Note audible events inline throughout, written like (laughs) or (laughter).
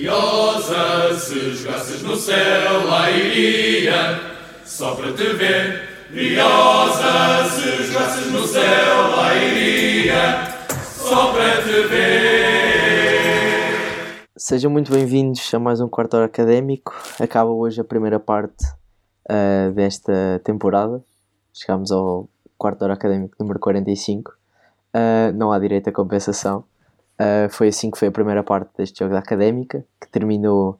Briosa, se jogasses no céu, lá iria, só para te ver. Briosa, se jogasses no céu, lá iria, só para te ver. Sejam muito bem-vindos a mais um quarto hora académico. Acaba hoje a primeira parte uh, desta temporada. Chegamos ao quarto hora académico número 45. Uh, não há direito a compensação. Uh, foi assim que foi a primeira parte deste jogo da Académica, que terminou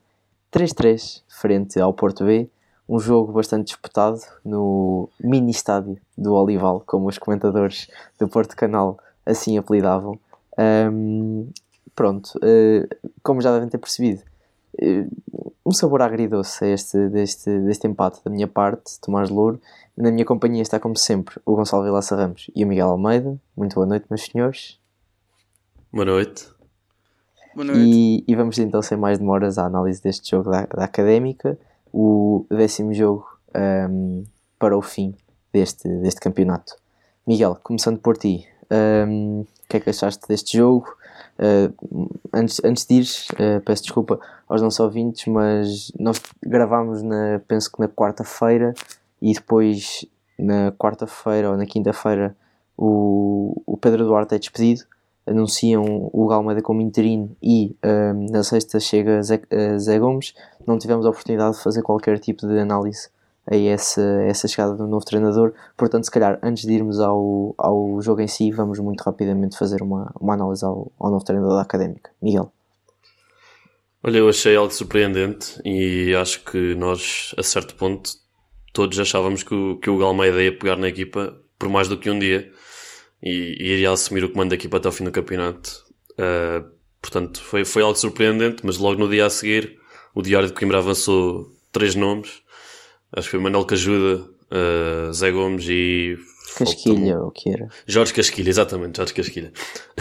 3-3 frente ao Porto B. Um jogo bastante disputado no mini estádio do Olival, como os comentadores do Porto Canal assim apelidavam. Um, pronto, uh, como já devem ter percebido, uh, um sabor agridoce este, deste, deste empate da minha parte, Tomás Louro. Na minha companhia está, como sempre, o Gonçalo Vilaça Ramos e o Miguel Almeida. Muito boa noite, meus senhores. Boa noite. Boa noite. E, e, vamos então, sem mais demoras, à análise deste jogo da, da Académica, o décimo jogo um, para o fim deste, deste campeonato. Miguel, começando por ti, um, o que é que achaste deste jogo? Uh, antes, antes de ir, uh, peço desculpa aos nossos ouvintes, mas nós gravámos, na, penso que na quarta-feira, e depois na quarta-feira ou na quinta-feira o, o Pedro Duarte é despedido anunciam o Galmeida como interino e um, na sexta chega Zé, uh, Zé, Gomes, não tivemos a oportunidade de fazer qualquer tipo de análise a essa, a essa chegada do novo treinador, portanto se calhar antes de irmos ao, ao jogo em si vamos muito rapidamente fazer uma, uma análise ao, ao novo treinador da Académica. Miguel. Olha, eu achei algo surpreendente e acho que nós, a certo ponto, todos achávamos que o, que o ia pegar na equipa por mais do que um dia e, e iria assumir o comando da equipa até ao fim do campeonato. Uh, portanto, foi, foi algo surpreendente, mas logo no dia a seguir, o Diário de Coimbra avançou três nomes. Acho que foi Manuel Cajuda, uh, Zé Gomes e. Casquilha, o que era? Jorge Casquilha, exatamente, Jorge Casquilha.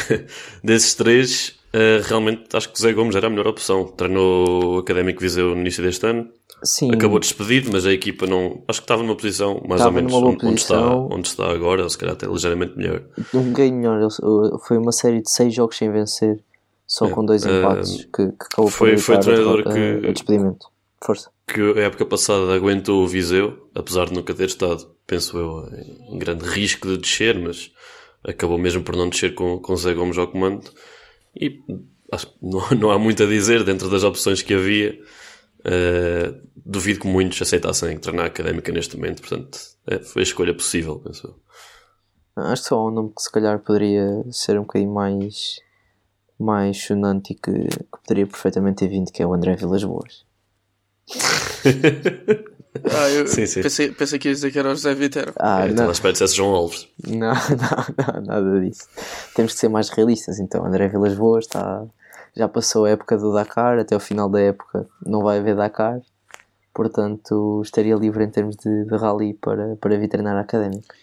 (laughs) Desses três, uh, realmente acho que Zé Gomes era a melhor opção. Treinou o Académico Viseu no início deste ano. Sim. Acabou despedido, mas a equipa não. Acho que estava numa posição mais estava ou menos onde, onde, está, onde está agora, ou se calhar até ligeiramente melhor. Um ganho melhor. Foi uma série de seis jogos sem vencer, só é, com dois empates, uh, que, que acabou foi, por foi o treinador a, que. A despedimento. Força. Que a época passada aguentou o Viseu, apesar de nunca ter estado, penso eu, em grande risco de descer, mas acabou mesmo por não descer com, com Zé Gomes ao comando. E acho que não, (laughs) não há muito a dizer dentro das opções que havia. Uh, duvido que muitos aceitassem treinar académica neste momento, portanto, é, foi a escolha possível, penso. Acho só um nome que se calhar poderia ser um bocadinho mais, mais chonante e que, que poderia perfeitamente ter vindo, que é o André Vilas Boas. (laughs) ah, eu sim, sim. Pensei, pensei que ia dizer que era o José Vitero. Ah, é, não. Então, dissesse João Alves. Não, (laughs) não, não, nada disso. Temos que ser mais realistas, então. André Vilas Boas está já passou a época do Dakar, até o final da época não vai haver Dakar, portanto estaria livre em termos de, de rally para, para vir treinar académico.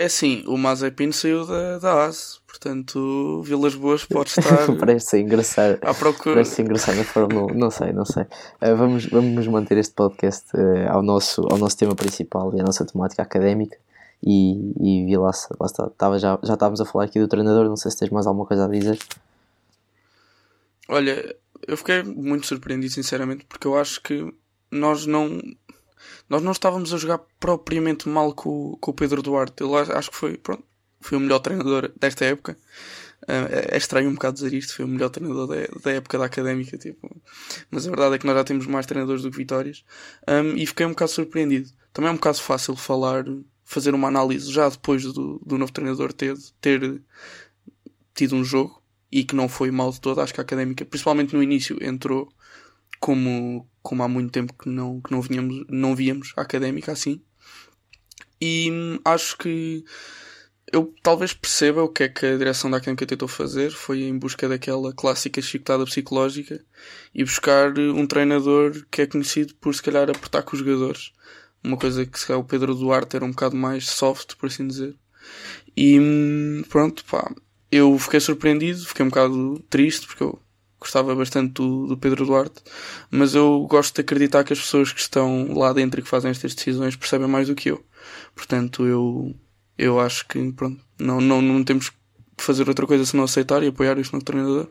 É sim, o Mazepin saiu da, da AS, portanto Vilas Boas pode estar. (laughs) Parece engraçado. À procura. Parece engraçado na Fórmula 1, não sei, não sei. Uh, vamos, vamos manter este podcast uh, ao, nosso, ao nosso tema principal e à nossa temática académica. E, e vi lá, lá está, estava, já, já estávamos a falar aqui do treinador, não sei se tens mais alguma coisa a dizer. Olha, eu fiquei muito surpreendido, sinceramente, porque eu acho que nós não. Nós não estávamos a jogar propriamente mal com, com o Pedro Duarte. Eu acho que foi, pronto, foi o melhor treinador desta época. Uh, é estranho um bocado dizer isto, foi o melhor treinador da, da época da académica, tipo. Mas a verdade é que nós já temos mais treinadores do que vitórias. Um, e fiquei um bocado surpreendido. Também é um bocado fácil falar, fazer uma análise já depois do, do novo treinador ter, ter tido um jogo e que não foi mal de todo. Acho que a académica, principalmente no início, entrou como, como há muito tempo que não, que não, vinhamos, não víamos a académica assim. E hum, acho que eu talvez perceba o que é que a direção da académica tentou fazer. Foi em busca daquela clássica chicotada psicológica e buscar um treinador que é conhecido por se calhar apertar com os jogadores. Uma coisa que se calhar o Pedro Duarte era um bocado mais soft, por assim dizer. E hum, pronto, pá, eu fiquei surpreendido, fiquei um bocado triste porque eu gostava bastante do, do, Pedro Duarte, mas eu gosto de acreditar que as pessoas que estão lá dentro e que fazem estas decisões percebem mais do que eu. Portanto, eu, eu acho que pronto, não, não, não temos que fazer outra coisa senão aceitar e apoiar este novo treinador.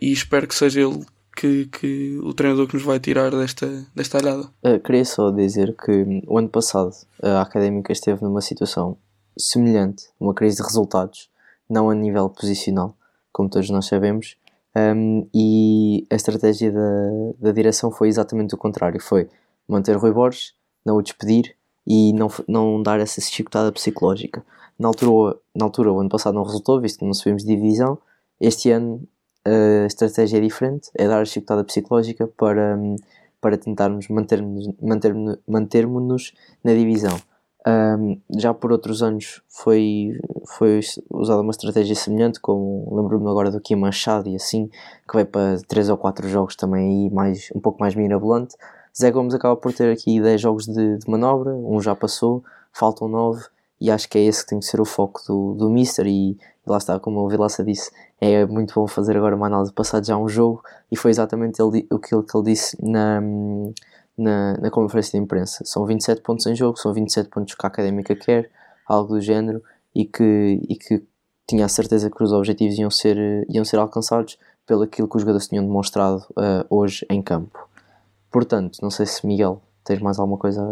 E espero que seja ele que, que o treinador que nos vai tirar desta, desta alhada. Uh, queria só dizer que o ano passado a Académica esteve numa situação semelhante, uma crise de resultados, não a nível posicional, como todos nós sabemos, um, e a estratégia da, da direção foi exatamente o contrário: foi manter Rui Borges, não o despedir e não, não dar essa chicotada psicológica. Na altura, na altura, o ano passado não resultou, visto que não subimos de divisão. Este ano a estratégia é diferente, é dar a chicotada psicológica para, para tentarmos manter-nos manter, manter na divisão. Um, já por outros anos foi, foi usada uma estratégia semelhante, como lembro-me agora do Kim Machado e assim, que vai para 3 ou 4 jogos também aí mais, um pouco mais mirabolante. Zé Gomes acaba por ter aqui 10 jogos de, de manobra, um já passou, faltam 9 e acho que é esse que tem que ser o foco do, do Mister e, lá está, como o Vilaça disse, é muito bom fazer agora uma análise passado já um jogo e foi exatamente ele, aquilo que ele disse na, na, na conferência de imprensa. São 27 pontos em jogo, são 27 pontos que a Académica quer, algo do género, e que, e que tinha a certeza que os objetivos iam ser, iam ser alcançados pelo aquilo que os jogadores tinham demonstrado uh, hoje em campo. Portanto, não sei se Miguel tens mais alguma coisa.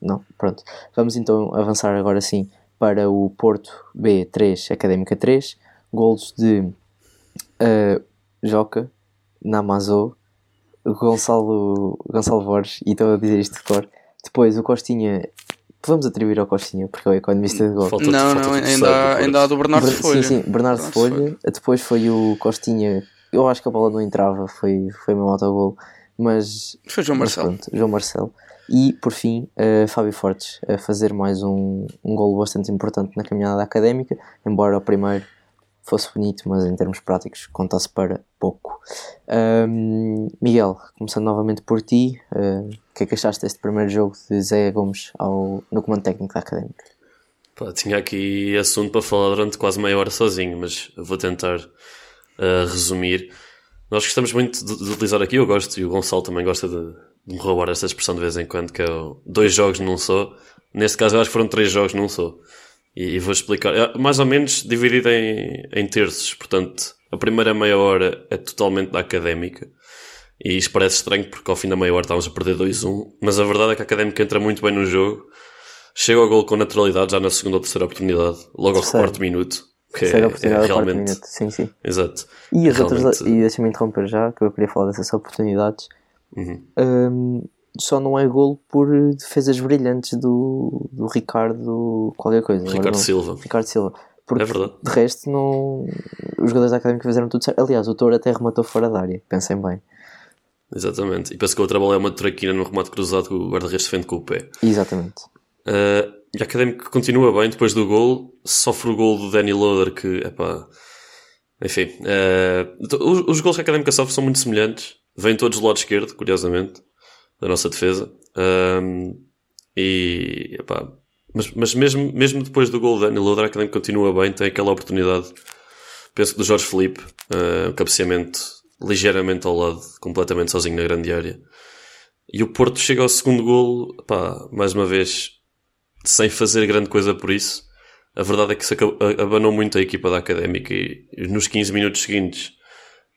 Não, pronto. Vamos então avançar agora sim para o Porto B3 Académica 3. Golos de uh, Joca, Namazo, Gonçalo, Gonçalo Borges, e estou a dizer isto de cor. Depois o Costinha, vamos atribuir ao Costinha, porque é o economista de gol. Falta, não, falta não, ainda, há, ainda há do Bernardo Ber Folha. Sim, sim, Bernardo Folha. Folha. Depois foi o Costinha, eu acho que a bola não entrava, foi, foi o meu autogol. Mas. Foi João Marcelo. Pronto, João Marcelo. E por fim, uh, Fábio Fortes a fazer mais um, um golo bastante importante na caminhada académica, embora o primeiro fosse bonito, mas em termos práticos contasse para pouco. Um, Miguel, começando novamente por ti, uh, o que é que achaste deste primeiro jogo de Zé Gomes ao, no comando técnico da Académica? Pá, tinha aqui assunto para falar durante quase meia hora sozinho, mas vou tentar uh, resumir. Nós gostamos muito de, de, utilizar aqui, eu gosto, e o Gonçalo também gosta de, de me roubar esta expressão de vez em quando, que é o dois jogos num só. Neste caso, eu acho que foram três jogos num só. E, e vou explicar. É mais ou menos dividido em, em terços. Portanto, a primeira meia hora é totalmente da académica. E isto parece estranho porque ao fim da meia hora estávamos a perder 2-1. Mas a verdade é que a académica entra muito bem no jogo. Chega ao gol com naturalidade já na segunda ou terceira oportunidade. Logo ao quarto minuto. Que é, é realmente... Sim, sim. Exato. E as realmente... outras, e deixa-me interromper já, que eu queria falar dessas oportunidades. Uhum. Um, só não é golo por defesas brilhantes do, do Ricardo qualquer coisa. Ricardo Silva. Ricardo Silva. Porque é verdade. de resto não... os jogadores da Académica fizeram tudo certo. Aliás, o Touro até rematou fora da área, pensem bem. Exatamente. E penso que a outra bola é uma traquina no remate cruzado que o guarda-redes defende com o pé. Exatamente. Uh, e a Académica continua bem depois do gol. Sofre o gol do Danny Loader que, epá... Enfim. Uh, os, os gols que a Académica sofre são muito semelhantes. Vêm todos do lado esquerdo, curiosamente da nossa defesa. Um, e, epá, mas, mas mesmo, mesmo depois do gol Daniel que continua bem, tem aquela oportunidade, penso que do Jorge Felipe, uh, cabeceamento ligeiramente ao lado, completamente sozinho na grande área. E o Porto chega ao segundo golo, mais uma vez, sem fazer grande coisa por isso. A verdade é que se abanou muito a equipa da Académica e nos 15 minutos seguintes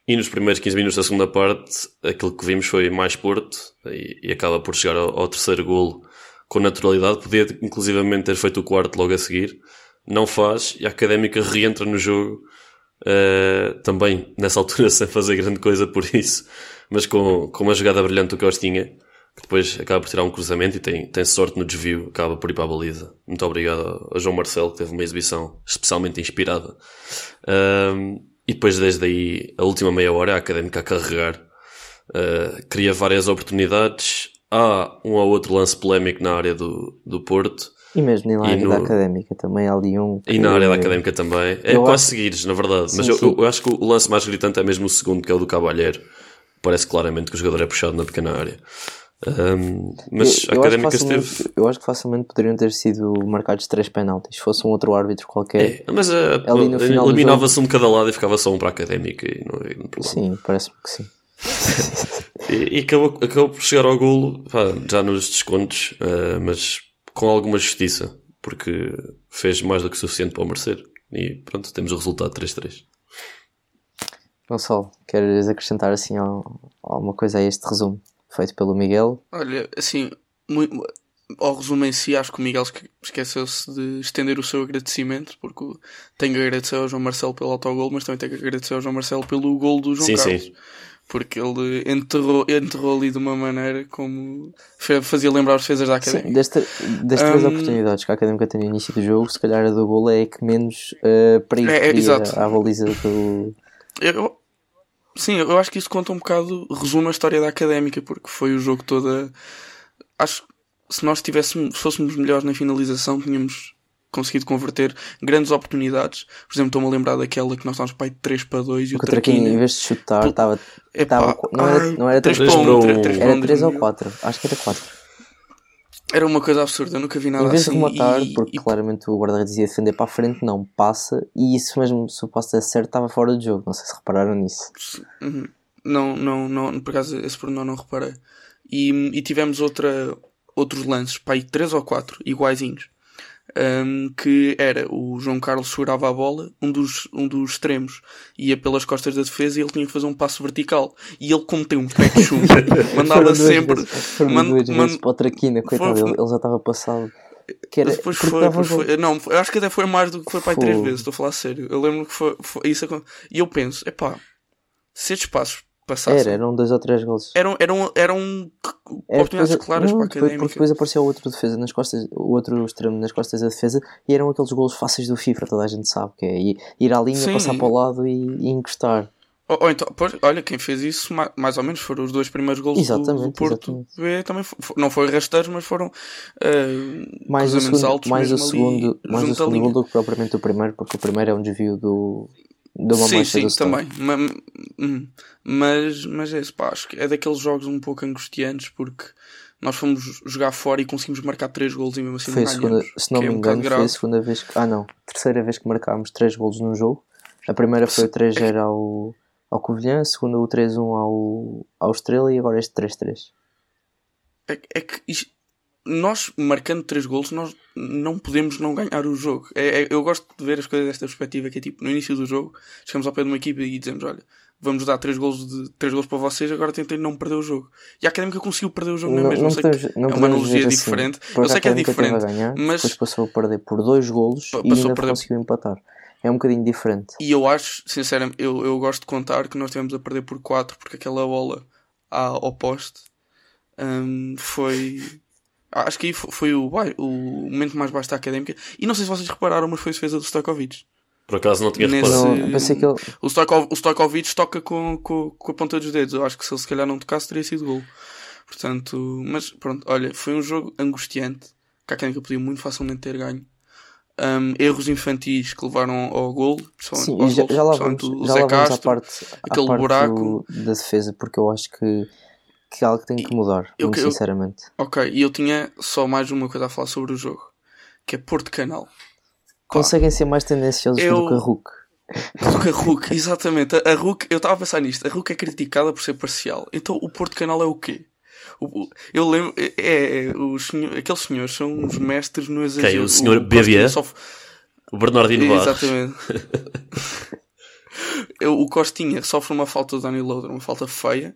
e nos primeiros 15 minutos da segunda parte, aquilo que vimos foi mais Porto e, e acaba por chegar ao, ao, terceiro golo com naturalidade. Podia inclusivamente ter feito o quarto logo a seguir. Não faz e a Académica reentra no jogo uh, também nessa altura (laughs) sem fazer grande coisa por isso, mas com, com uma jogada brilhante do Costinha, que depois acaba por tirar um cruzamento e tem, tem sorte no desvio, acaba por ir para a baliza. Muito obrigado a João Marcelo, que teve uma exibição especialmente inspirada. Uh, e depois, desde aí, a última meia hora, a académica a carregar. Uh, cria várias oportunidades. Há um ou outro lance polémico na área do, do Porto. E mesmo na área no... da académica também há ali um. E na área da académica também. É eu quase acho... seguires, na verdade. Sim, Mas eu, eu, acho que o lance mais gritante é mesmo o segundo, que é o do Cavalheiro. Parece claramente que o jogador é puxado na pequena área. Um, mas eu, eu a Académica esteve. Eu acho que facilmente poderiam ter sido marcados três penaltis. Se fosse um outro árbitro qualquer. É, mas uh, eliminava-se um de cada lado e ficava só um para a Académica. E não, não sim, parece-me que sim. (laughs) e, e acabou, acabou por chegar ao golo pá, já nos descontos, uh, mas com alguma justiça, porque fez mais do que suficiente para o merecer. E pronto, temos o resultado 3-3. Gonçalo, queres acrescentar assim alguma coisa a este resumo feito pelo Miguel? Olha, assim, muito, ao resumo em si, acho que o Miguel esqueceu-se de estender o seu agradecimento, porque tenho que agradecer ao João Marcelo pelo autogol, mas também tenho que agradecer ao João Marcelo pelo gol do João sim, Carlos. Sim. Porque ele enterrou, enterrou ali de uma maneira como fazia lembrar os defesas da Académica. Sim, desta, das três um, oportunidades que a Académica tem no início do jogo, se calhar a do gol é que menos uh, perigo é, é, à baliza do... Eu, sim, eu acho que isso conta um bocado, resume a história da Académica, porque foi o jogo toda... Acho que se nós tivéssemos, se fôssemos melhores na finalização, tínhamos conseguido converter grandes oportunidades. Por exemplo, estou-me a lembrar daquela que nós estávamos para aí 3 para 2 e o, o Traquinho, em vez de chutar, estava. Não, era, não era 3 para 1, 1 era 3 ou 4. Acho que era 4. Era uma coisa absurda, eu nunca vi nada assim. Em vez assim, de rematar, e, porque e... claramente o guarda-redes dizia defender para a frente, não, passa, e isso mesmo, se o passo der certo, estava fora do jogo. Não sei se repararam nisso. Uhum. Não, não, não, por acaso esse pormenor não reparei. E, e tivemos outra, outros lances, para aí 3 ou 4, iguaizinhos um, que era o João Carlos segurava a bola, um dos, um dos extremos ia pelas costas da defesa e ele tinha que fazer um passo vertical. E ele, como tem um pé de chumbo, (laughs) mandava sempre. Foram man, duas man, vezes para o Traquina, coitado, ele, ele já estava passado. Que era, depois foi, depois foi, não, eu acho que até foi mais do que foi para aí três vezes, estou a falar sério. Eu lembro que foi, foi isso e eu penso, epá, se estes passos passassem. Era, eram dois ou três gols. Eram, eram, eram é, oportunidades depois, claras não, para a académica. Porque depois apareceu o outro defesa nas costas, o outro extremo nas costas da defesa e eram aqueles gols fáceis do FIFA, toda a gente sabe, que é ir, à linha, Sim. passar para o lado e, e encostar. Ou, ou, então, pois, olha, quem fez isso, mais ou menos, foram os dois primeiros gols do, do, Porto B. Também foi, não foi rasteiros, mas foram uh, mais o segundo, altos mais o segundo, mais o segundo do que propriamente o primeiro, porque o primeiro é um desvio do, de uma sim, sim, também. Hum, mas, mas é isso, pá, acho que é daqueles jogos um pouco angustiantes porque nós fomos jogar fora e conseguimos marcar 3 golos e mesmo assim foi não segunda, Se não me é um engano, foi a segunda vez que. Ah, não. Terceira vez que marcámos 3 golos num jogo. A primeira foi o 3-0 ao, ao Covilhã, a segunda o 3-1 ao, ao Estrela e agora este 3-3. É, é que isto, nós marcando 3 golos, nós não podemos não ganhar o jogo. É, é, eu gosto de ver as coisas desta perspectiva, que é tipo, no início do jogo, chegamos ao pé de uma equipe e dizemos, olha, vamos dar 3 golos, de, 3 golos para vocês, agora tentem não perder o jogo. E a Académica conseguiu perder o jogo não, mesmo. Não, sei podemos, que é uma analogia assim. diferente. Assim, eu sei que é diferente. Ganhar, mas depois passou a perder por 2 golos e ainda perder... conseguiu empatar. É um bocadinho diferente. E eu acho, sinceramente, eu, eu gosto de contar que nós tivemos a perder por 4 porque aquela bola ao poste um, foi Acho que aí foi o, o momento mais baixo da académica. E não sei se vocês repararam, mas foi a defesa do Stojkovic. Por acaso não tinha Nesse... reparado. Não, pensei que ele... O, Stojkov, o Stojkovic toca com, com, com a ponta dos dedos. Eu acho que se ele se calhar não tocasse, teria sido gol. Portanto, mas pronto, olha, foi um jogo angustiante. Que a académica podia muito facilmente ter ganho. Um, erros infantis que levaram ao gol, Sim, já, já lá vamos, já lá vamos à parte, aquele parte buraco da defesa, porque eu acho que que é algo que tem que mudar, eu, muito eu, sinceramente. Ok, e eu tinha só mais uma coisa a falar sobre o jogo, que é Porto Canal. Conseguem ser mais tendenciosos eu... do que a Hulk. Do que a Hulk, (laughs) exatamente. A, a Hulk, eu estava a pensar nisto, a Hulk é criticada por ser parcial. Então o Porto Canal é o quê? O, eu lembro, é, é, é os senhor, aqueles senhores são os mestres no exagero. Quem? O senhor BBA? Sof... O Bernardino Barros. Exatamente. (laughs) o Costinha sofre uma falta de Dani Loader, uma falta feia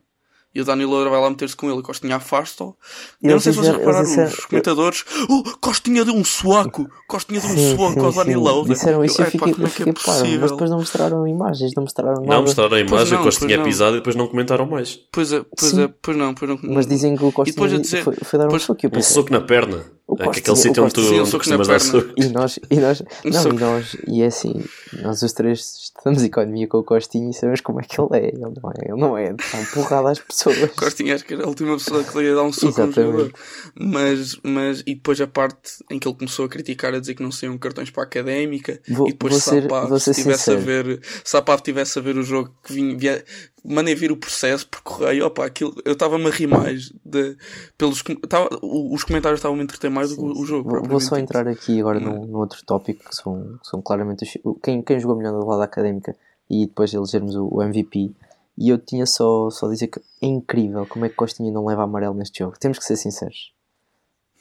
e o Dani Loura vai lá meter-se com ele e Costinha afasta-o. Eu não sei se vocês repararam, disseram, os comentadores, oh, Costinha deu um suaco, Costinha deu um sim, suaco ao Dani Loura. Disseram isso eu, e fiquei, como é que é possível? mas depois não mostraram imagens, não mostraram nada. Não mostraram a imagem, não, Costinha pisado e depois não comentaram mais. Pois é, pois é, pois não, pois não. Mas dizem que o Costinha dizer, foi, foi, dar um soco. Um soco na perna. É que aquele sítio onde tu costumas dar soco. E nós, e nós, não, e nós, e é assim, nós os três estamos em economia com o Costinha e sabemos como é que ele é. Ele não é, ele não é, dá um porrada às pessoas. (laughs) Costinha acho que era a última pessoa que lhe ia dar um soco no jogador. Mas, mas, e depois a parte em que ele começou a criticar, a dizer que não saíam cartões para a académica, vou, e depois se tivesse a ver, Sapap tivesse a ver o jogo que vinha, mandei vir o processo por correio, opa, aquilo, eu estava-me a rir mais de, pelos, tava, os comentários estavam a entreter mais do que o jogo. Vou, só entrar aqui agora num, num, outro tópico que são, são claramente os, quem, quem jogou melhor do lado académica e depois elegermos o, o, MVP. E eu tinha só, só dizer que é incrível como é que Costinha não leva amarelo neste jogo. Temos que ser sinceros.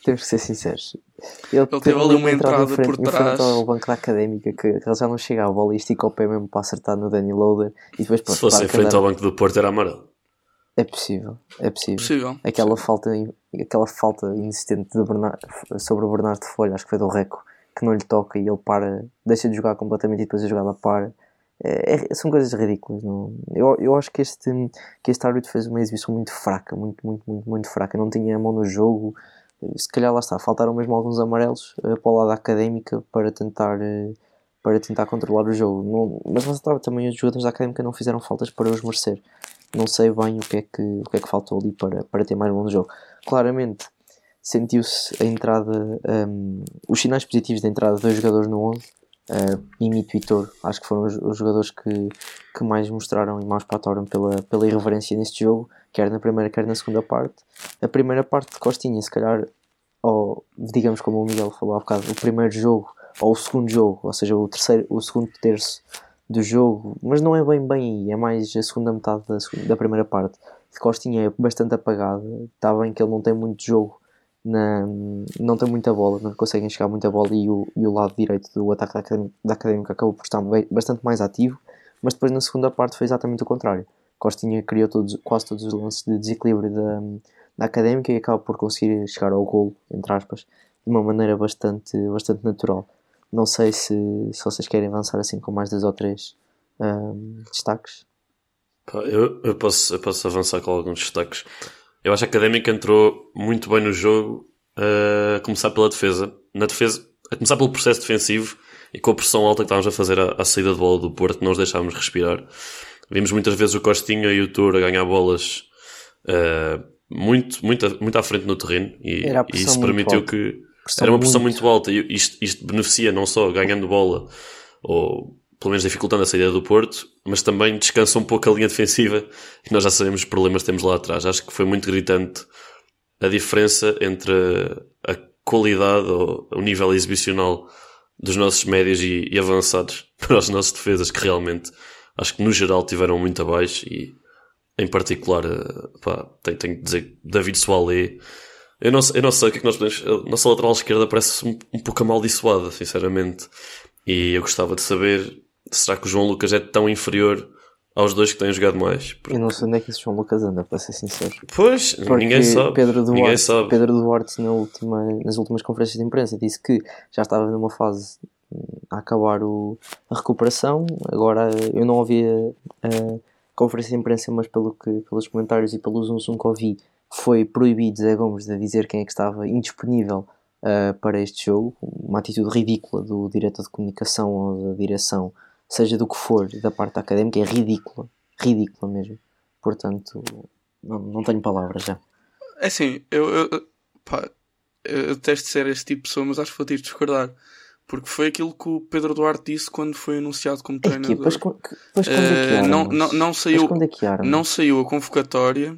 Temos que ser sinceros. Ele, Ele teve ali uma entrada em frente, por trás. ao banco da académica que ele já não chega à bola e estica o pé mesmo para acertar no Danny Loader e depois pronto, Se fosse em frente ao banco do Porto era amarelo. É possível, é possível. Possível. Aquela falta, aquela falta insistente de Bernardo, sobre o Bernardo Folha, acho que foi do Reco, que não lhe toca e ele para, deixa de jogar completamente e depois a jogada para. É, é- são coisas ridículas. Não? Eu, eu acho que este, que este árbitro fez uma exibição muito fraca, muito, muito, muito, muito fraca. Não tinha a mão no jogo. Se calhar lá está, faltaram mesmo alguns amarelos eh, para o lado académica para tentar, eh, para tentar controlar o jogo. Não- mas lá está, também os jogadores da académica não fizeram faltas para os merecer. Não sei bem o que é que, o que, é que faltou ali para, para ter mais bom no jogo. Claramente sentiu-se a entrada, um, os sinais positivos da entrada de dois jogadores no 11, uh, Imito e Toro. Acho que foram os, jogadores que, que mais mostraram e mais patoram pela, pela irreverência neste jogo, quer na primeira, quer na segunda parte. A primeira parte de Costinha, se calhar, ou, digamos como o Miguel falou há bocado, o primeiro jogo ou o segundo jogo, ou seja, o terceiro, o segundo terço do jogo, mas não é bem bem aí, é mais a segunda metade da, da primeira parte. De Costinha é bastante apagada, está bem que ele não tem muito jogo, na, não tem muita bola, não conseguem chegar muita bola e o, e o lado direito do ataque da Académica, da Académica acabou por estar bastante mais ativo, mas depois na segunda parte foi exatamente o contrário. Costinha criou todos, quase todos os lances de desequilíbrio da, da Académica e acaba por conseguir chegar ao golo, entre aspas, de uma maneira bastante, bastante natural. Não sei se, se vocês querem avançar assim com mais dois ou três ahm, destaques. Eu, eu, posso, eu posso avançar com alguns destaques. Eu acho que a Académica entrou muito bem no jogo, a começar pela defesa. Na defesa, a começar pelo processo defensivo e com a pressão alta que estávamos a fazer à, à saída de bola do Porto, não os deixávamos respirar. Vimos muitas vezes o Costinha e o Tour a ganhar bolas eh, muito, muito, à- muito à frente no terreno e, e isso permitiu alta. que Pressão era uma pressão muito- muito alta e isto, isto beneficia não só ganhando bola ou pelo menos dificultando a saída do Porto, mas também descansa um pouco a linha defensiva e nós já sabemos os problemas que temos lá atrás. Acho que foi muito gritante a diferença entre a qualidade ou o nível exibicional dos nossos médios e, e avançados (laughs) para os nossos defesas, que realmente acho que no geral tiveram muito abaixo e em particular, eh, pá, tenho, tenho que dizer, David Soalé. Eu não, eu não sei o que é que nós podemos. A nossa lateral esquerda parece um, um pouco amaldiçoada, sinceramente. E eu gostava de saber: será que o João Lucas é tão inferior aos dois que têm jogado mais? Porque- Eu não sei onde é que esse João Lucas anda, para ser sincero. Pois, Porque ninguém sabe. Pedro Duarte, ninguém sabe. Pedro Duarte na última, nas últimas conferências de imprensa disse que já estava numa fase hum, a acabar o, a recuperação. Agora eu não ouvi a, a conferência de imprensa, mas pelo que, pelos comentários e pelos uns que ouvi, foi proibido Zé Gomes de dizer quem é que estava indisponível ah, para este jogo. Uma atitude ridícula do diretor de comunicação ou da direção, seja do que for, da parte académica, é ridícula. Ridícula mesmo. Portanto, não, não tenho palavras já. É assim, eu, eu, pá, eu detesto ser este tipo de pessoa, mas acho que vou ter de discordar. Porque foi aquilo que o Pedro Duarte disse quando foi anunciado como É treinador. con- que- depois quando é Eh, não, éramos? não, não Depois saiu, é não saiu a convocatória,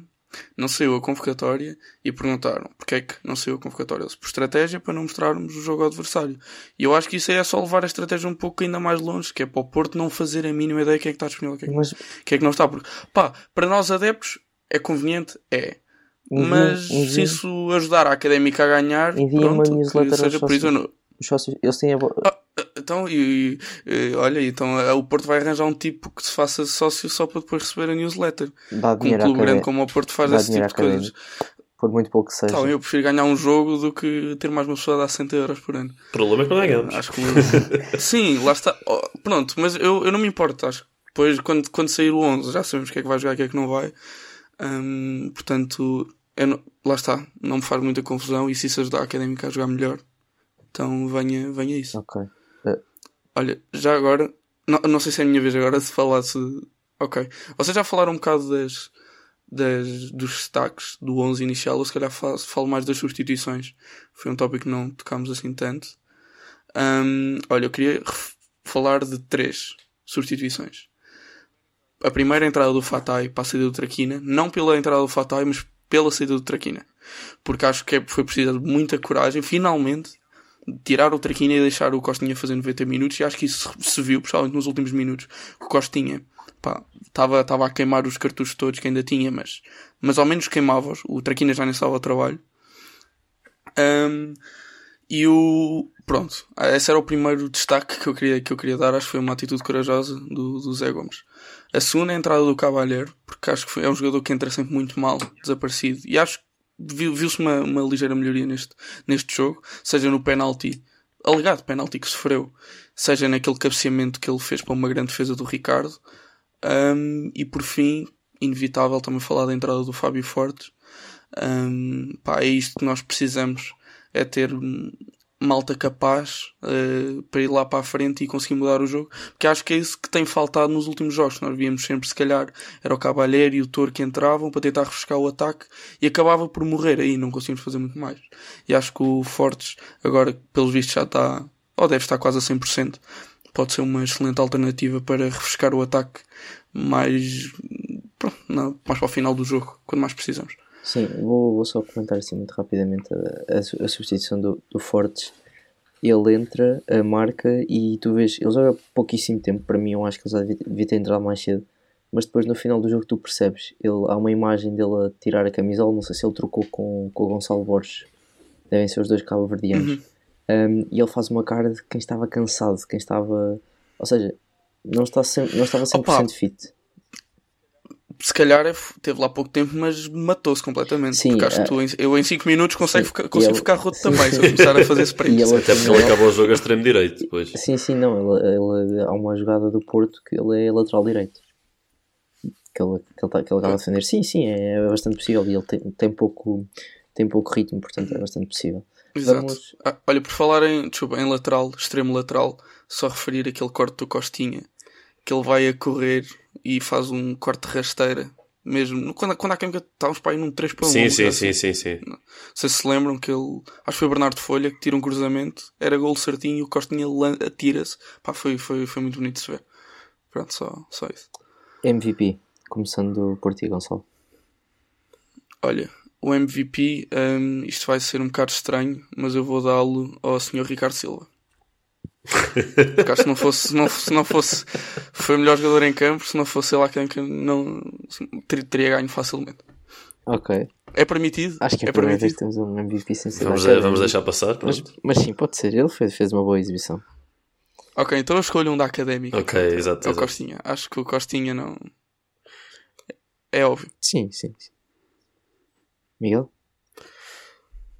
não saiu a convocatória e perguntaram porque é que não saiu a convocatória. Eles, por estratégia para não mostrarmos o jogo ao adversário. E eu acho que isso aí é só levar a estratégia um pouco ainda mais longe, que é para o Porto não fazer a mínima ideia quem é que está disponível, quem é que, Mas quem é que não está. Porque, pá, para nós adeptos é conveniente, é. envia- Mas envia- se isso ajudar a académica a ganhar, Envia pronto, uma que newsletter seja aos por isso sócios, eles têm a vo- Então, e, e- olha, então eh, o Porto vai arranjar um tipo que se faça sócio só para depois receber a newsletter. dá Com um clube grande como o Porto faz dá esse tipo de coisas. por muito pouco que seja. Então, eu prefiro ganhar um jogo do que ter mais uma pessoa a dar 100 euros por ano. O problema é que não ganhamos. (laughs) Acho que. Sim, lá está. Oh, pronto, mas eu, eu não me importo. Acho que depois, quando, quando sair o 11, já sabemos o que é que vai jogar e o que é que não vai. Hum, portanto, eu não- lá está. Não me faz muita confusão. E se isso ajudar a académica a jogar melhor, então venha, venha isso. Ok. Olha, já agora, não, não sei se é a minha vez agora se. Ok. Vocês já falaram um bocado das, das, dos destaques do 11 inicial, ou se calhar falo, falo mais das substituições. Foi um tópico que não tocámos assim tanto. Hum, olha, eu queria falar de três substituições. A primeira é entrada do Fatai para a saída do Traquina, não pela entrada do Fatai, mas pela saída do Traquina. Porque acho que é- foi preciso muita coragem, finalmente, tirar o Traquina e deixar o Costinha fazer 90 minutos e acho que isso se viu, principalmente nos últimos minutos, que o Costinha estava a queimar os cartuchos todos que ainda tinha, mas, mas ao menos queimava-os, o Traquina já nem estava ao trabalho. Um, e o. Pronto, esse era o primeiro destaque que eu queria, que eu queria dar. Acho que foi uma atitude corajosa do, do Zé Gomes. A segunda é a entrada do Cavalheiro, porque acho que foi, é um jogador que entra sempre muito mal, desaparecido. E acho que viu-se uma, uma ligeira melhoria neste, neste jogo, seja no penalti, alegado penalti que sofreu, seja naquele cabeceamento que ele fez para uma grande defesa do Ricardo. Um, e por fim, inevitável também falar da entrada do Fábio Fortes. Um, pá, é isto que nós precisamos é ter malta capaz uh, para ir lá para a frente e conseguir mudar o jogo, porque acho que é isso que tem faltado nos últimos jogos. Nós víamos sempre, se calhar, era o Cabalheiro e o Toro que entravam para tentar refrescar o ataque e acabava por morrer aí, não conseguimos fazer muito mais. E acho que o Fortes, agora, pelos vistos, já está, ou deve estar quase a 100%, pode ser uma excelente alternativa para refrescar o ataque mais, pronto, mais para o final do jogo, quando mais precisamos. Sim, vou, vou só comentar assim muito rapidamente a, a, a substituição do, do Fortes. Ele entra, a marca e tu vês, ele joga pouquíssimo tempo. Para mim, eu acho que ele já devia, devia ter entrado mais cedo. Mas depois no final do jogo tu percebes, ele, há uma imagem dele a tirar a camisola, não sei se ele trocou com, com o Gonçalo Borges, devem ser os dois cabo-verdianos. Uhum. Um, e ele faz uma cara de quem estava cansado, de quem estava. Ou seja, não, está sempre, não estava 100% Opa, fit se calhar é teve lá pouco tempo, mas matou-se completamente. Sim, porque acho que tu, eu em 5 minutos consigo, ficar, consigo ele... ficar roto também se eu começar a fazer (laughs) sprints. Até porque ele acabou o jogo a extremo direito depois. Sim, sim, não. Ele, ele, há uma jogada do Porto que ele é lateral direito. Que ele, que ele, tá, que ele acaba a defender. Sim, sim, é, é bastante possível. E ele tem, tem, pouco, tem pouco ritmo, portanto é bastante possível. Exato. Vamos... Ah, olha, por falar em, desculpa, em lateral, extremo lateral, só referir aquele corte do Costinha que ele vai a correr e faz um corte rasteira. Mesmo quando, quando há química estávamos para aí num 3 para 1. Sim, sim, sim, sim, sim. Não sei se se lembram que ele. Acho que foi o Bernardo Folha que tira um cruzamento, era gol certinho e o Costinha atira-se. Pá, foi, foi, foi muito bonito de se ver. Pronto, só, só isso. MVP, começando por ti, Gonçalo. Olha, o MVP, um, isto vai ser um bocado estranho, mas eu vou dá-lo ao Sr. Ricardo Silva. Porque acho que não fosse, se não, se não fosse, foi o melhor jogador em campo, se não fosse ele quem não teria, teria ganho facilmente. Ok. É permitido? Acho que é, é permitido. que temos um MVP sem ser vamos, vamos deixar passar. Mas, mas, sim, pode ser. Ele fez, fez uma boa exibição. Ok, então eu escolho um da académica. Ok, é exato. É o Costinha. Acho que o Costinha não. É óbvio. Sim, sim. sim. Miguel?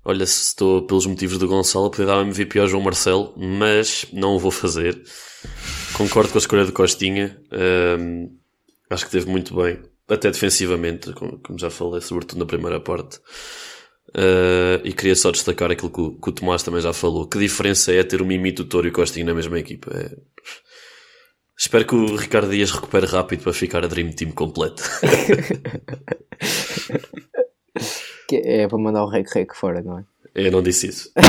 Olha, se estou pelos motivos do Gonçalo, podia dar MVP ao João Marcelo, mas não o vou fazer. Concordo com a escolha do Costinha. Um, acho que teve muito bem, até defensivamente, como, já falei, sobretudo na primeira parte. Uh, e queria só destacar aquilo que o, que o, Tomás também já falou. Que diferença é ter o Mimi, Tutor e o Costinha na mesma equipa? É... Espero que o Ricardo Dias recupere rápido para ficar a Dream Team completo. (laughs) Que é para mandar o rec rec fora, não é? Eu não disse isso. (laughs)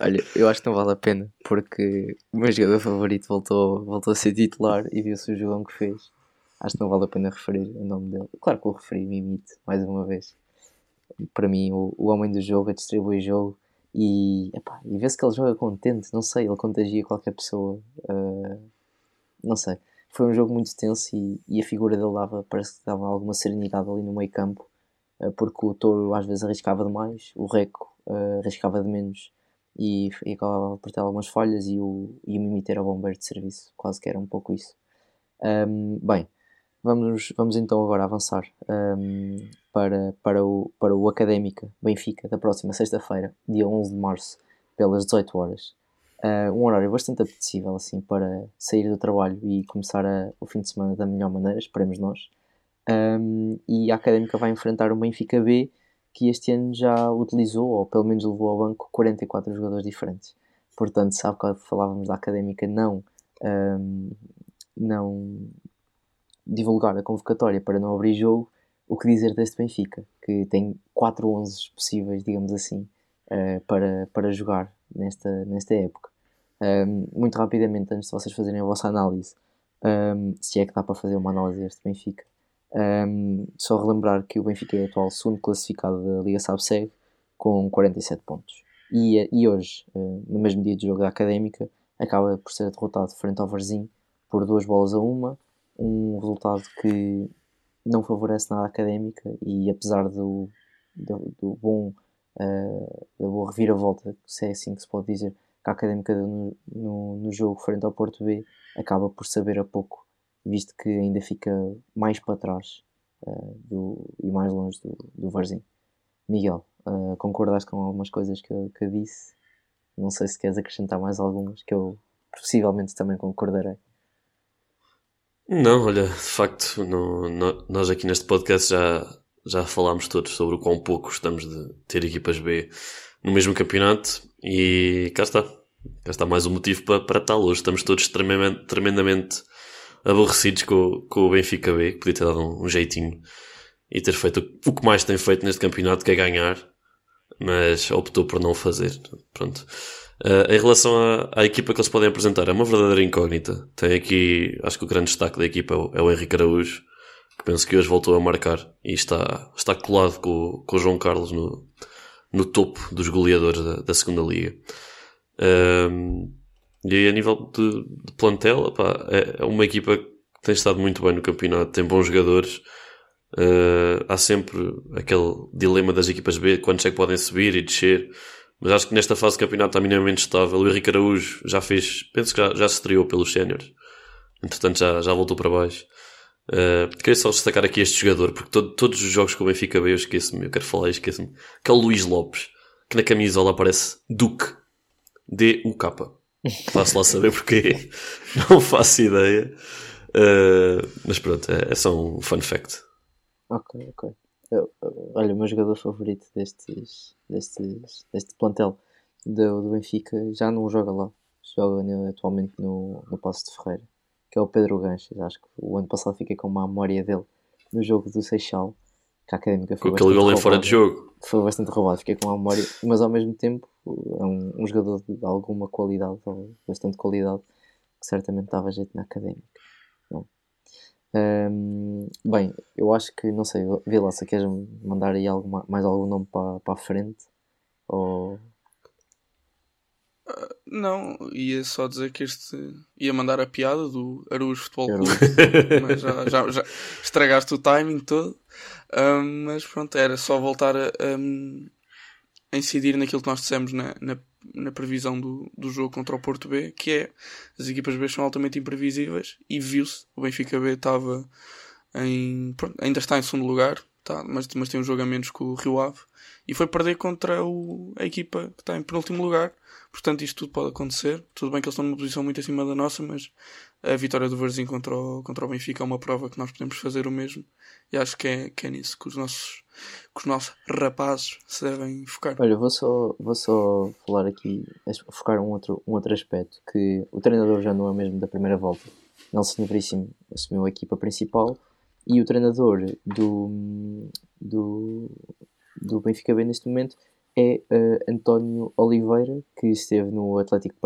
Olha, eu acho que não vale a pena porque o meu jogador favorito voltou, voltou a ser titular e viu-se o jogão que fez. Acho que não vale a pena referir o nome dele. Claro que eu referi Mimite mais uma vez. Para mim, o, o homem do jogo, a distribui jogo e, epá, e vê-se que ele joga contente. Não sei, ele contagia qualquer pessoa. Uh, não sei foi um jogo muito tenso e, e, a figura dele dava, parece que dava alguma serenidade ali no meio campo, uh, porque o Touro às vezes arriscava demais, o Reco uh, arriscava de menos e, e acabava por ter algumas falhas e o, e o Mimite era bombeiro de serviço, quase que era um pouco isso. Um, bem, vamos, vamos então agora avançar um, para, para, o, para o Académica Benfica da próxima sexta-feira, dia 11 de março, pelas 18 horas. Uh, um horário bastante apetecível assim para sair do trabalho e começar a, o fim de semana da melhor maneira, esperemos nós. Um, e a Académica vai enfrentar o Benfica B, que este ano já utilizou, ou pelo menos levou ao banco, 44 jogadores diferentes. Portanto, sabe quando falávamos da Académica não, um, não divulgar a convocatória para não abrir jogo, o que dizer deste Benfica, que tem 4 11 possíveis, digamos assim, uh, para, para jogar nesta, nesta época. Um, muito rapidamente, antes de vocês fazerem a vossa análise, um, se é que dá para fazer uma análise deste Benfica, um, só relembrar que o Benfica é atual segundo classificado da Liga Sabseg com 47 pontos. E, e hoje, no mesmo dia de jogo da Académica, acaba por ser derrotado frente ao Varzim por duas bolas a uma, um resultado que não favorece nada a Académica e apesar do, do, do bom, uh, da boa reviravolta, se é assim que se pode dizer, que a Académica no, no, no jogo frente ao Porto B, acaba por saber a pouco, visto que ainda fica mais para trás uh, do, e mais longe do, do Varzim. Miguel, uh, concordaste com algumas coisas que que eu disse? Não sei se queres acrescentar mais algumas, que eu possivelmente também concordarei. Não, olha, de facto, no, no, nós aqui neste podcast já, já falámos todos sobre o quão pouco estamos de ter equipas B no mesmo campeonato e cá está. Cá está mais um motivo para, para tal. Hoje estamos todos tremendamente, tremendamente aborrecidos com, com o Benfica B, que podia ter dado um, um jeitinho e ter feito o que mais tem feito neste campeonato, que é ganhar, mas optou por não fazer. Pronto. Uh, em relação à, à, equipa que eles podem apresentar, é uma verdadeira incógnita. Tem aqui, acho que o grande destaque da equipa é o, é o Henrique Araújo, penso que hoje voltou a marcar e está, está colado com, com o João Carlos no, no topo dos goleadores da, da segunda liga. Um, e aí, a nível de, de plantel, é, é uma equipa que tem estado muito bem no campeonato, tem bons jogadores. Uh, há sempre aquele dilema das equipas B, quantos é que podem subir e descer. Mas acho que nesta fase do campeonato está minimamente estável. O Henrique Araújo já fez, penso que já, já se estreou pelos séniores. Entretanto, já, já voltou para baixo. Uh, queria só destacar aqui este jogador, porque todo, todos os jogos com o Benfica B eu esqueço-me, eu quero falar e esqueço-me. Que é o Luís Lopes, que na camisola aparece Duque. D-U-K. (laughs) Faço lá saber porque (laughs) não faço ideia. Uh, mas pronto, é, é só um fun fact. Ok, ok. Eu, olha, o meu jogador favorito destes, destes, deste plantel do, do Benfica já não joga lá, joga atualmente no, no Passo de Ferreira, que é o Pedro Ganches. Acho que o ano passado fiquei com uma memória dele no jogo do Seixal, que a académica foi. Com aquele gol em fora de jogo. Foi bastante roubado, fiquei com uma memória, mas ao mesmo tempo é um, um jogador de alguma qualidade, bastante qualidade, que certamente dava jeito na académica. Um, bem, eu acho que, não sei, Vila, se queres mandar aí alguma, mais algum nome para, para a frente? Ou... Uh, não, ia só dizer que este ia mandar a piada do Aruz Futebol Clube, (laughs) mas já, já, já, estragaste o timing todo. Um, mas pronto, era só voltar a, a, incidir naquilo que nós dissemos na, na na previsão do, do jogo contra o Porto B, que é as equipas B são altamente imprevisíveis e viu-se. O Benfica B estava em. Pronto, ainda está em segundo lugar, tá, mas, mas tem um jogo a menos com o Rio Ave e foi perder contra o, a equipa que está em penúltimo lugar. Portanto, isto tudo pode acontecer. Tudo bem que eles estão numa posição muito acima da nossa, mas a vitória do Varzim contra o, contra o Benfica é uma prova que nós podemos fazer o mesmo. E acho que é, que é nisso que os nossos, que os nossos rapazes se devem focar. Olha, vou só, vou só falar aqui, focar um outro, um outro aspecto, que o treinador já não é mesmo da primeira volta. Nelson Veríssimo assumiu a equipa principal e o treinador do, do, do Benfica B neste momento é uh, António Oliveira, que esteve no Atlético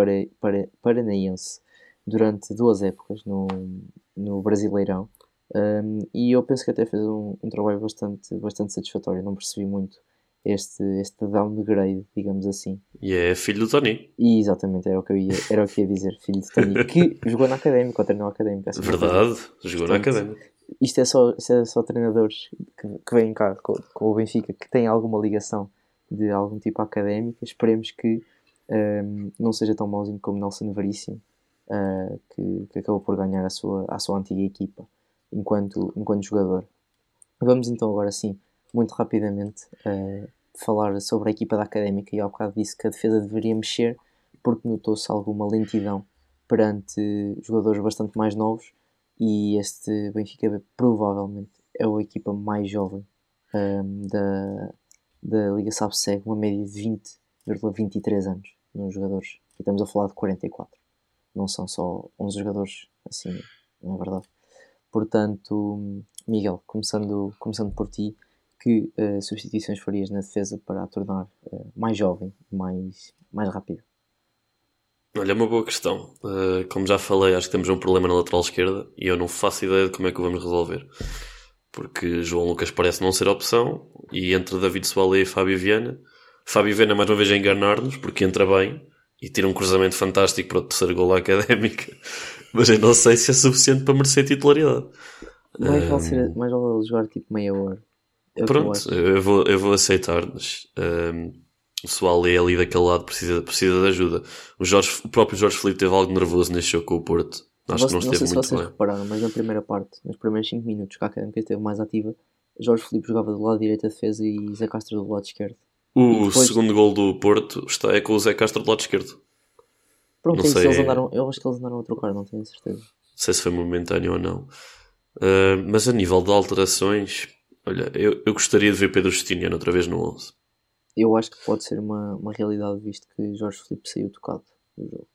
Paranaense durante duas épocas no, no Brasileirão. Um, e eu penso que até fez um, um, trabalho bastante, bastante satisfatório. Não percebi muito este, este downgrade, digamos assim. E é filho do Tony. E exatamente, era o que eu ia, era o que ia dizer, filho do Tony, que (laughs) jogou na Académica, ou treinou na Académica. Assim Verdade, jogou Portanto, na Académica. Isto é só, isto é só treinadores que, que vêm cá com, com, o Benfica que têm alguma ligação de algum tipo académica. Esperemos que um, não seja tão mauzinho como Nelson Veríssimo, uh, que, que acabou por ganhar a sua, a sua antiga equipa enquanto, enquanto jogador. Vamos então agora sim, muito rapidamente, uh, falar sobre a equipa da Académica e ao bocado disse que a defesa deveria mexer porque notou-se alguma lentidão perante jogadores bastante mais novos e este Benfica provavelmente é a equipa mais jovem um, da, da Liga Sabseg, uma média de 20,23 anos nos jogadores. E estamos a falar de 44. Não são só 11 jogadores, assim, não é verdade? Portanto, Miguel, começando, começando por ti, que uh, substituições farias na defesa para a tornar uh, mais jovem, mais, mais rápida? Olha, é uma boa questão. Uh, como já falei, acho que temos um problema na lateral esquerda e eu não faço ideia de como é que o vamos resolver. Porque João Lucas parece não ser opção e entre David Soalé e Fábio Viana. Fábio Viana mais uma vez a enganar-nos porque entra bem e tira um cruzamento fantástico para o terceiro gol à académica (laughs) mas eu não sei se é suficiente para merecer titularidade. Mais vale, ser, mais vale jogar tipo meia hora É eu Pronto, acho. eu vou, eu vou aceitar, mas ehm, o pessoal é ali daquele lado precisa, precisa de ajuda. O, Jorge, o próprio Jorge Felipe teve algo nervoso neste jogo com o Porto. Acho que não esteve sei se muito vocês bem. repararam, mas na primeira parte, nos primeiros 5 minutos que a Académica esteve mais ativa, Jorge Filipe jogava do lado direito da defesa e Zé Castro do lado esquerdo. O depois- segundo gol do Porto está é com o Zé Castro do lado esquerdo. Pronto, Não é sei. eles andaram, eu acho que eles andaram a trocar, não tenho certeza. Não sei se foi momentâneo ou não. Ah, mas a nível de alterações, olha, eu, eu gostaria de ver Pedro Justiniano outra vez no 11. Eu acho que pode ser uma, uma realidade, visto que Jorge Filipe saiu tocado do jogo.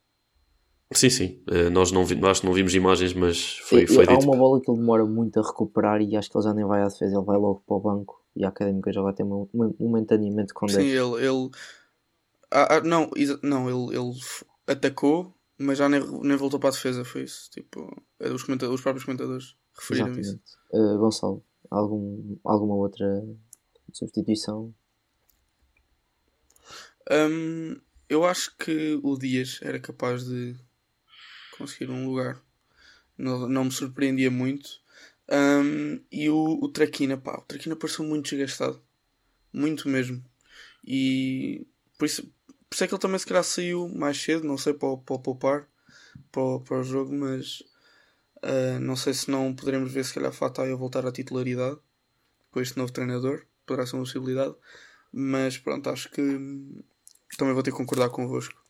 Sim, sim. Ah, nós não, vi, acho que não vimos imagens, mas foi, E- foi e há dito. uma bola que ele demora muito a recuperar e acho que ele já nem vai à defesa, ele vai logo para o banco e a Académica já vai ter mo- mo- momentaneamente com Sim, 10. ele. ele... Ah, ah, não, não ele, ele atacou, mas já nem, nem voltou para a defesa. Foi isso. Tipo, é os, comenta- os próprios comentadores referiram isso. Exatamente. Uh, Gonçalo, algum, alguma outra substituição? Hum, eu acho que o Dias era capaz de conseguir um lugar. Não, não me surpreendia muito. Hum, e o, o Traquina, pá, o Traquina pareceu muito desgastado. Muito mesmo. E por isso, por isso é que ele também se calhar saiu mais cedo, não sei, para, para poupar para, o- para o jogo, mas ah, não sei se não poderemos ver se calhar Fatai a voltar à titularidade com este novo treinador. Poderá ser uma possibilidade. Mas pronto, acho que também vou ter que concordar convosco.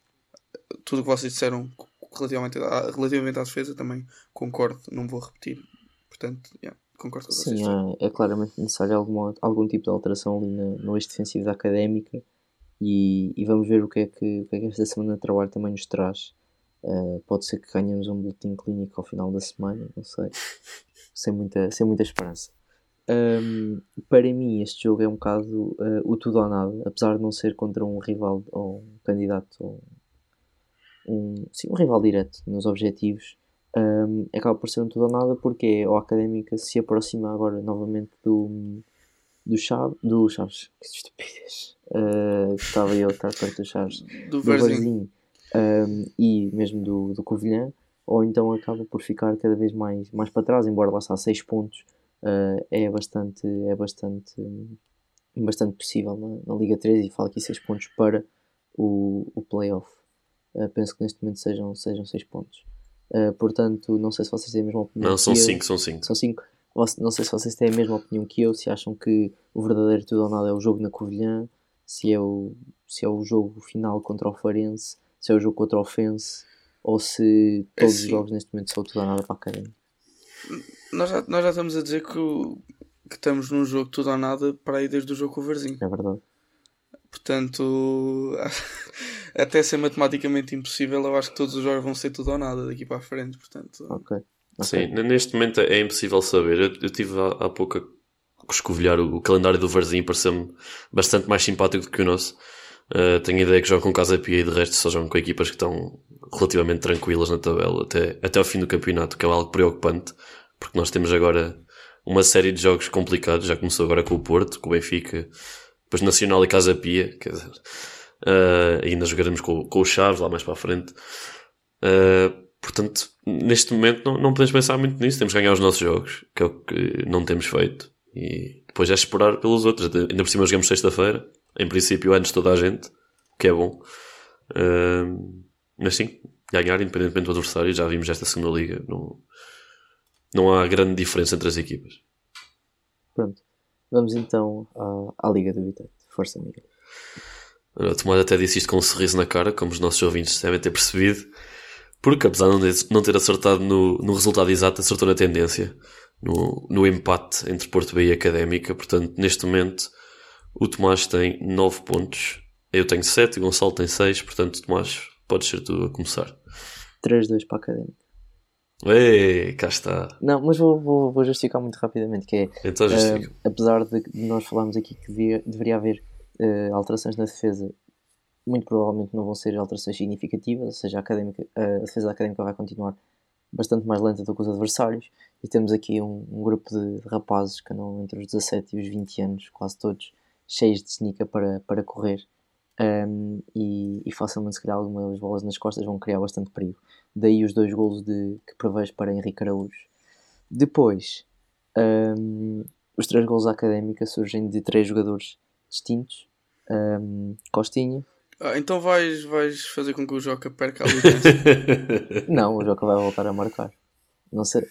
Tudo o que vocês disseram relativamente à, relativamente à defesa também concordo, não vou repetir. Portanto, yeah, concordo com vocês. Sim, é, é claramente necessário alguma, algum tipo de alteração ali no, no eixo defensivo da Académica e, e vamos ver o que, é que, o que é que esta semana de trabalho também nos traz. Uh, pode ser que ganhemos um boletim clínico ao final da semana, não sei. (laughs) sem, muita, sem muita esperança. Um, para mim, este jogo é um bocado uh, o tudo ou nada, apesar de não ser contra um rival ou um candidato ou um, sim, um rival direto nos objetivos. Um, acaba por ser um tudo ou nada porque é o Académica se aproxima agora novamente do, do Chaves, do Chaves, (laughs) que estupidez. Uh, estava eu a estar perto do Chaves Do do. Varzim um, e mesmo do, do Covilhã, ou então acaba por ficar cada vez mais, mais para trás, embora lá está 6 pontos, uh, é bastante, é bastante, bastante possível na, na Liga 3 e falo aqui 6 pontos para o, o playoff. Uh, penso que neste momento sejam 6 sejam seis pontos. Uh, portanto, não sei se vocês têm a mesma opinião. Não, são que eu. 5, são 5. São 5. Não sei se vocês têm a mesma opinião que eu, se acham que o verdadeiro tudo ou nada é o jogo na Covilhã, se é o, se é o jogo final contra o Farense, se é o jogo contra o Fense, ou se É todos os assim. jogos neste momento são tudo ou nada para a Académica. Nós, já, nós já estamos a dizer que, o- que estamos num jogo tudo ou nada para aí desde o jogo com o Varzim. É verdade. Portanto, (laughs) até ser matematicamente impossível, eu acho que todos os jogos vão ser tudo ou nada daqui para a frente. Portanto, Ok. Sim, Ok. n- neste momento é impossível saber. Eu, eu tive há, há pouco a escovilhar o, o calendário do Varzim, pareceu-me bastante mais simpático do que o nosso. Uh, tenho a ideia que jogam com Casa Pia e de resto só jogam com equipas que estão relativamente tranquilas na tabela até, até ao fim do campeonato, que é algo preocupante, porque nós temos agora uma série de jogos complicados. Já começou agora com o Porto, com o Benfica, depois Nacional e Casa Pia, quer dizer, uh, ainda jogaremos com, com o Chaves lá mais para a frente. Uh, portanto, neste momento não, não podemos pensar muito nisso. Temos que ganhar os nossos jogos, que é o que não temos feito. E depois é esperar pelos outros. Ainda por cima jogamos sexta-feira. Em princípio, antes de toda a gente, que é bom. Uh, mas sim, ganhar independentemente do adversário. Já vimos esta segunda liga. Não, não há grande diferença entre as equipas. Pronto. Vamos então à, à Liga do Vitória. Força. Olha, O Tomás até disse isto com um sorriso na cara, como os nossos ouvintes devem ter percebido, porque apesar de não ter- acertado no, no resultado exato, acertou na tendência, no, no empate entre Porto B e Académica. Portanto, neste momento, o Tomás tem 9 pontos, eu tenho 7 e o Gonçalo tem 6. Portanto, Tomás, podes ser tu a começar. 3-2 para a Académica. Ei, cá está. Não, mas vou, vou, vou justificar muito rapidamente, que é Então. Uh, apesar de nós falarmos aqui que devia- deveria haver uh, alterações na defesa, muito provavelmente não vão ser alterações significativas, ou seja, a, académica, a defesa académica vai continuar bastante mais lenta do que os adversários. E temos aqui um, um grupo de, de rapazes que andam entre os 17 e os 20 anos, quase todos, cheios de sneaker para, para correr. Um, e, e facilmente, se calhar, algumas bolas nas costas vão criar bastante perigo. Daí os dois golos de, que prevejo para Henrique Araújo. Depois, um, os três gols da Académica surgem de três jogadores distintos. Um, Costinha. Ah, então vais, vais fazer com que o Joca perca a (laughs) licença. Não, o Joca vai voltar a marcar. Não sei.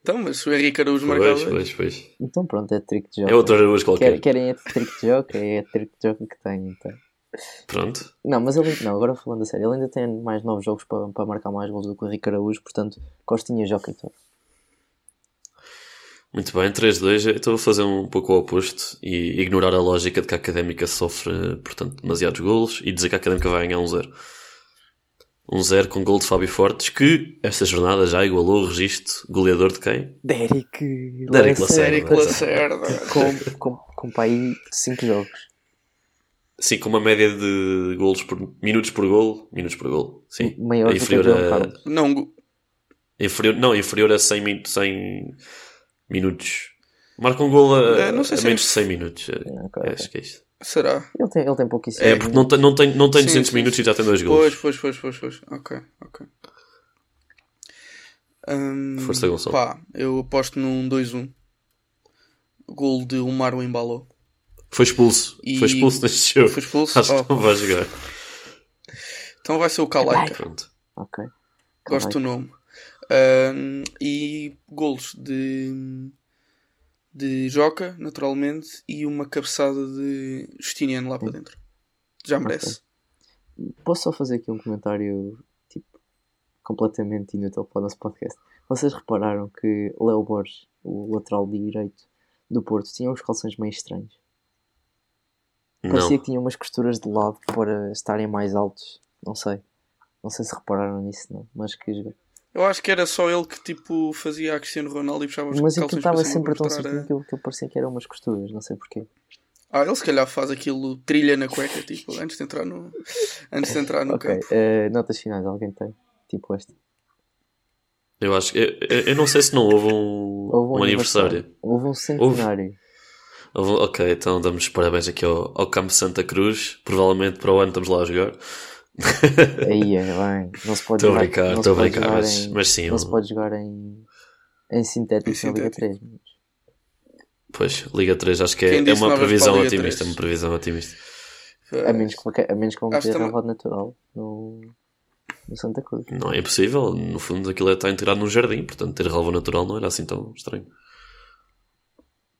então, mas se o Henrique Araújo Pois, marcava. pois, pois. Então pronto, é trick de Joca. É outro Araújo qualquer. Quer, querem é trick de Joca? É trick de Joca que tem, então. Pronto. Não, mas ele não, agora falando a sério, ele ainda tem mais novos jogos para, para marcar mais gols do que o Henrique Araújo, portanto, Costinha, Joca e Toro. Muito bem, 3-2. Eu Estou a fazer um pouco o oposto e ignorar a lógica de que a Académica sofre, portanto, demasiados golos e dizer que a Académica vai ganhar 1-0. 1-0 com gol de Fábio Fortes, que esta jornada já igualou o registro goleador de quem? Derek Derek Lacerda. Lacerda. com, com, com para aí 5 jogos. Sim, com uma média de golos por minutos por gol, minutos por gol. Sim. Maior É do que o inferior João a. Não, go- inferior, não, inferior a 100, min- 100 minutos. Marca um gol a, É, não sei a se é menos de 100 minutos. É, Ok, ok. Acho que é isto. será? Ele tem, ele tem pouquíssimo. É, porque não tem, não tem, não tem Sim, 200 sim, minutos sim. e já tem dois gols. Pois, pois, pois, pois, pois. Ok, ok. Hum, Força, Gonçalo. Pá, eu aposto num 2-1. Gol de Umar Embalo. Foi expulso. E- Foi expulso neste jogo. Foi expulso? Acho Oh. que não vai jogar. Então vai ser o Kalaika. Pronto. Ok. Gosto do nome. E golos de de Joca, naturalmente, e uma cabeçada de Justiniano lá para dentro. Já merece. Posso só fazer aqui um comentário tipo completamente inútil para o nosso podcast? Vocês repararam que Léo Borges, o lateral direito do Porto, tinha uns calções meio estranhos. Parecia que tinha umas costuras de lado para estarem mais altos. Não sei. Não sei se repararam nisso, não. Mas que Eu acho que era só ele que tipo fazia a Cristiano Ronaldo e puxava os Mas aquilo calções estava para cima sempre tão certinho a- que eu, que eu parecia que eram umas costuras. Não sei porquê. Ah, ele se calhar faz aquilo trilha na cueca, tipo, antes de entrar no, antes de entrar no Ok. campo. eh, notas finais, alguém tem? Tipo esta. Eu acho que. Eu, eu- não sei se não houve um, Houve um aniversário. Houve um centenário. Houve- ok, então damos os parabéns aqui ao, ao Campo Santa Cruz. Provavelmente para o ano estamos lá a jogar. (laughs) Aí é, bem. Não se pode Estou a jogar. brincar, estou a brincar, jogar mas, em- mas sim. Não um- se pode jogar em, em sintético Em na Liga sintético. 3. Mas... Pois, Liga 3 acho que é, é uma previsão otimista. 3? Uma previsão otimista. A menos que, a menos que também- relvado natural no, no Santa Cruz. Não é impossível. No fundo, aquilo é- está integrado num jardim. Portanto, ter relva natural não era assim tão estranho.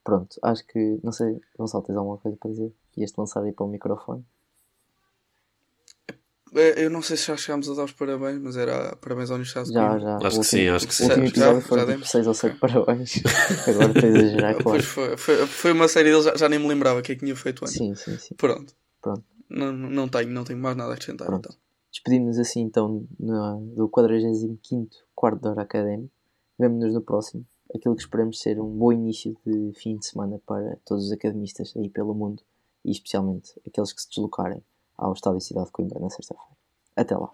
Pronto, acho que. Não sei, Gonçalo, tens alguma coisa para dizer? Ias-te lançar aí para o microfone? É, Eu não sei se já chegámos a dar os parabéns, mas era parabéns ao de Já, já. Acho O que último- sim, acho que O sim. último Já- episódio já foram tipo demos? 6 ou 7 parabéns. (laughs) Agora estou a exagerar, claro. Pois foi, foi, foi uma série deles, já, já nem me lembrava o que é que tinha feito antes. Sim, sim, sim. Pronto. Pronto. Não, não tenho, não tenho mais nada a acrescentar. Pronto. Então. Despedimos-nos assim então na- do 45 quarto de hora académico. Vemo-nos no próximo. Aquilo que esperamos ser um bom início de fim de semana para todos os academistas aí pelo mundo e especialmente aqueles que se deslocarem ao Estádio Cidade de Coimbra na sexta-feira. Até lá.